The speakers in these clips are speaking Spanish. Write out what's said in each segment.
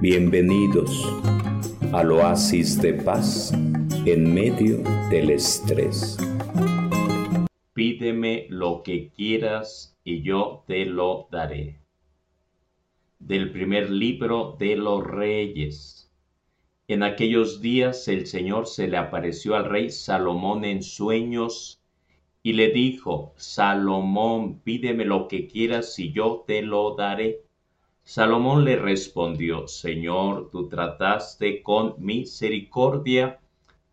Bienvenidos al oasis de paz en medio del estrés. Pídeme lo que quieras y yo te lo daré. Del primer libro de los reyes. En aquellos días el Señor se le apareció al rey Salomón en sueños y le dijo, Salomón, pídeme lo que quieras y yo te lo daré. Salomón le respondió, Señor, tú trataste con misericordia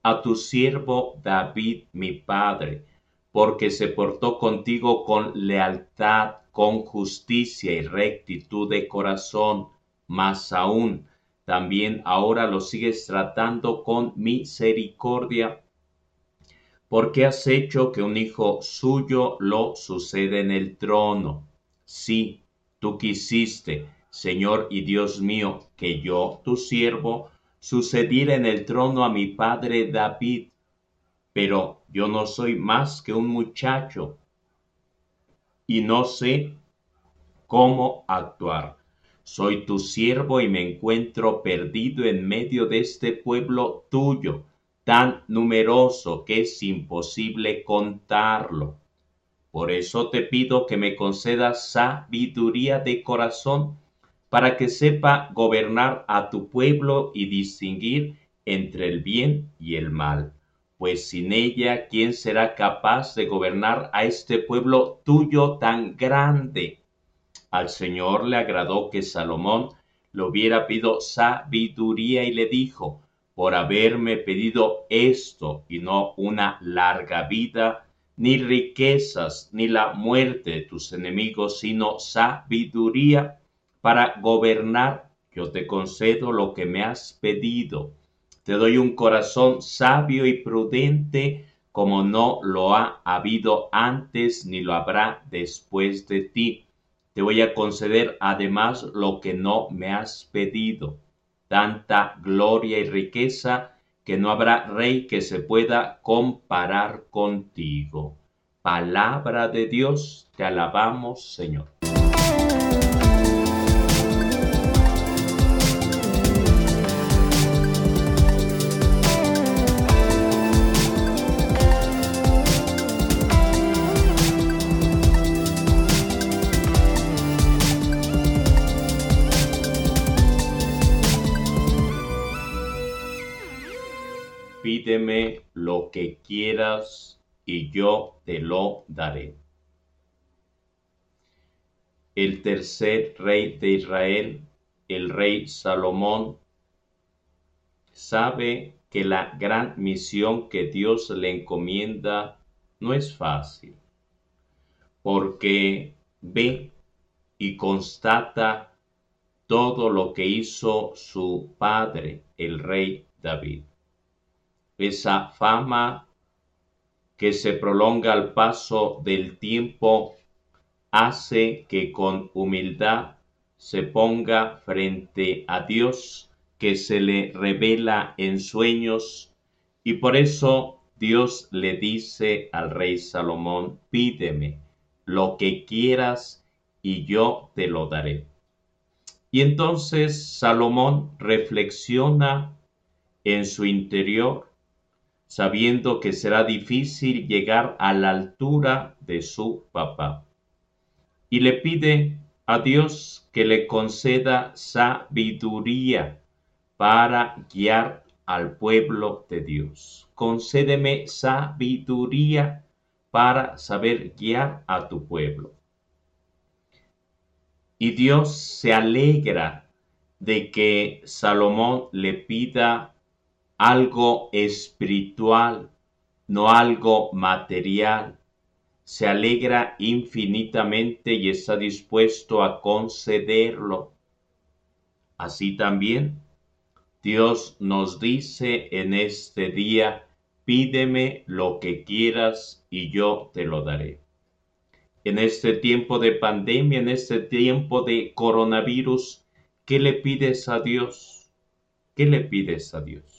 a tu siervo David, mi padre, porque se portó contigo con lealtad, con justicia y rectitud de corazón, más aún, también ahora lo sigues tratando con misericordia, porque has hecho que un hijo suyo lo suceda en el trono. Sí, tú quisiste, Señor y Dios mío, que yo, tu siervo, sucediera en el trono a mi padre David. Pero yo no soy más que un muchacho y no sé cómo actuar. Soy tu siervo y me encuentro perdido en medio de este pueblo tuyo, tan numeroso que es imposible contarlo. Por eso te pido que me concedas sabiduría de corazón para que sepa gobernar a tu pueblo y distinguir entre el bien y el mal. Pues sin ella, ¿quién será capaz de gobernar a este pueblo tuyo tan grande? Al Señor le agradó que Salomón le hubiera pedido sabiduría y le dijo, por haberme pedido esto y no una larga vida, ni riquezas, ni la muerte de tus enemigos, sino sabiduría para gobernar, yo te concedo lo que me has pedido. Te doy un corazón sabio y prudente como no lo ha habido antes ni lo habrá después de ti. Te voy a conceder además lo que no me has pedido, tanta gloria y riqueza que no habrá rey que se pueda comparar contigo. Palabra de Dios, te alabamos, Señor. Que quieras y yo te lo daré. El tercer rey de Israel, el rey Salomón, sabe que la gran misión que Dios le encomienda no es fácil, porque ve y constata todo lo que hizo su padre, el rey David esa fama que se prolonga al paso del tiempo hace que con humildad se ponga frente a Dios que se le revela en sueños y por eso Dios le dice al rey Salomón, pídeme lo que quieras y yo te lo daré. Y entonces Salomón reflexiona en su interior sabiendo que será difícil llegar a la altura de su papá. Y le pide a Dios que le conceda sabiduría para guiar al pueblo de Dios. Concédeme sabiduría para saber guiar a tu pueblo. Y Dios se alegra de que Salomón le pida algo espiritual, no algo material. Se alegra infinitamente y está dispuesto a concederlo. Así también, Dios nos dice en este día, pídeme lo que quieras y yo te lo daré. En este tiempo de pandemia, en este tiempo de coronavirus, ¿qué le pides a Dios? ¿Qué le pides a Dios?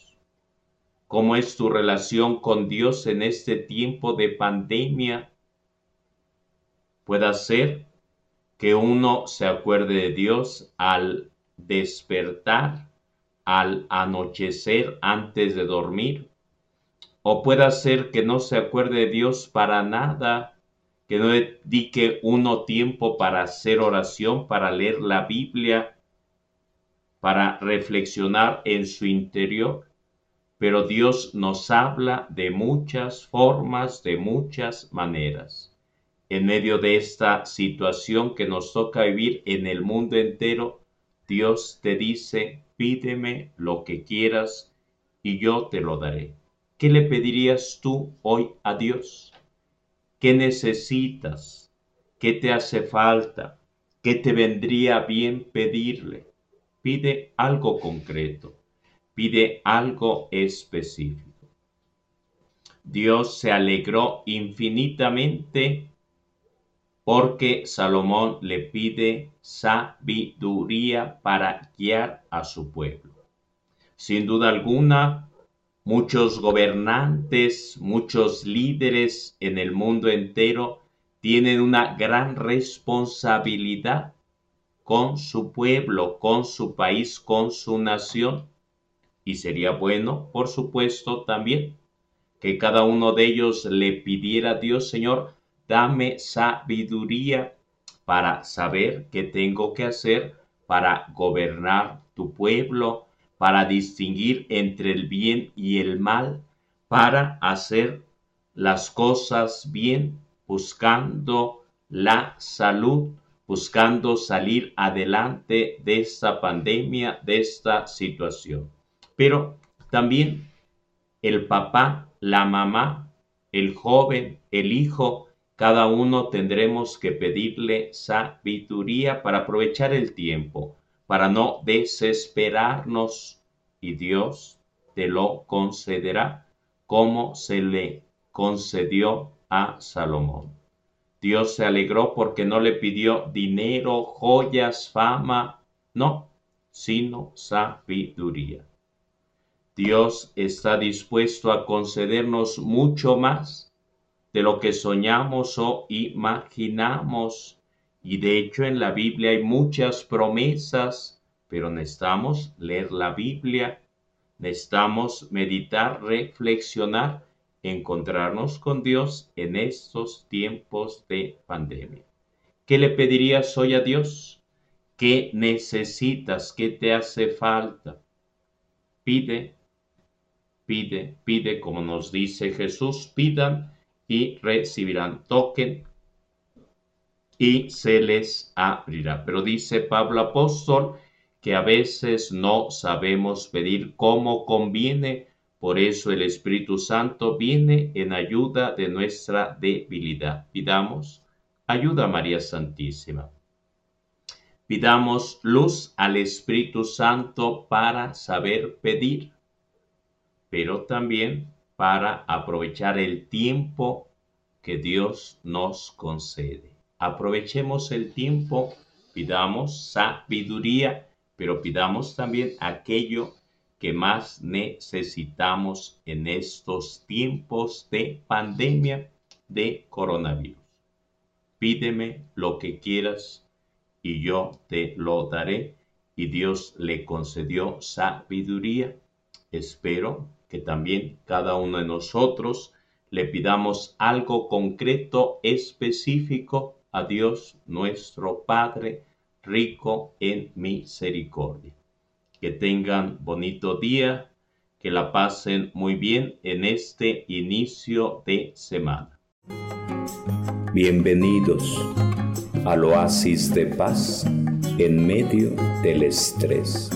¿Cómo es tu relación con Dios en este tiempo de pandemia? Puede ser que uno se acuerde de Dios al despertar al anochecer antes de dormir, o puede ser que no se acuerde de Dios para nada, que no dedique uno tiempo para hacer oración, para leer la Biblia, para reflexionar en su interior. Pero Dios nos habla de muchas formas, de muchas maneras. En medio de esta situación que nos toca vivir en el mundo entero, Dios te dice, pídeme lo que quieras y yo te lo daré. ¿Qué le pedirías tú hoy a Dios? ¿Qué necesitas? ¿Qué te hace falta? ¿Qué te vendría bien pedirle? Pide algo concreto, pide algo específico. Dios se alegró infinitamente porque Salomón le pide sabiduría para guiar a su pueblo. Sin duda alguna, muchos gobernantes, muchos líderes en el mundo entero tienen una gran responsabilidad con su pueblo, con su país, con su nación. Y sería bueno, por supuesto, también que cada uno de ellos le pidiera a Dios, Señor, dame sabiduría para saber qué tengo que hacer para gobernar tu pueblo, para distinguir entre el bien y el mal, para hacer las cosas bien, buscando la salud, buscando salir adelante de esta pandemia, de esta situación. Pero también el papá, la mamá, el joven, el hijo, cada uno tendremos que pedirle sabiduría para aprovechar el tiempo, para no desesperarnos y Dios te lo concederá como se le concedió a Salomón. Dios se alegró porque no le pidió dinero, joyas, fama, no, sino sabiduría. Dios está dispuesto a concedernos mucho más de lo que soñamos o imaginamos. Y de hecho en la Biblia hay muchas promesas, pero necesitamos leer la Biblia, necesitamos meditar, reflexionar, encontrarnos con Dios en estos tiempos de pandemia. ¿Qué le pedirías hoy a Dios? ¿Qué necesitas? ¿Qué te hace falta? Pide, pide, pide, como nos dice Jesús, pidan y recibirán. Toquen y se les abrirá. Pero dice Pablo apóstol que a veces no sabemos pedir como conviene, por eso el Espíritu Santo viene en ayuda de nuestra debilidad. Pidamos ayuda María Santísima. Pidamos luz al Espíritu Santo para saber pedir, pero también para aprovechar el tiempo que Dios nos concede. Aprovechemos el tiempo, pidamos sabiduría, pero pidamos también aquello que más necesitamos en estos tiempos de pandemia de coronavirus. Pídeme lo que quieras y yo te lo daré. Y Dios le concedió sabiduría. Espero que también cada uno de nosotros le pidamos algo concreto, específico a Dios nuestro Padre, rico en misericordia. Que tengan bonito día, que la pasen muy bien en este inicio de semana. Bienvenidos al oasis de paz en medio del estrés.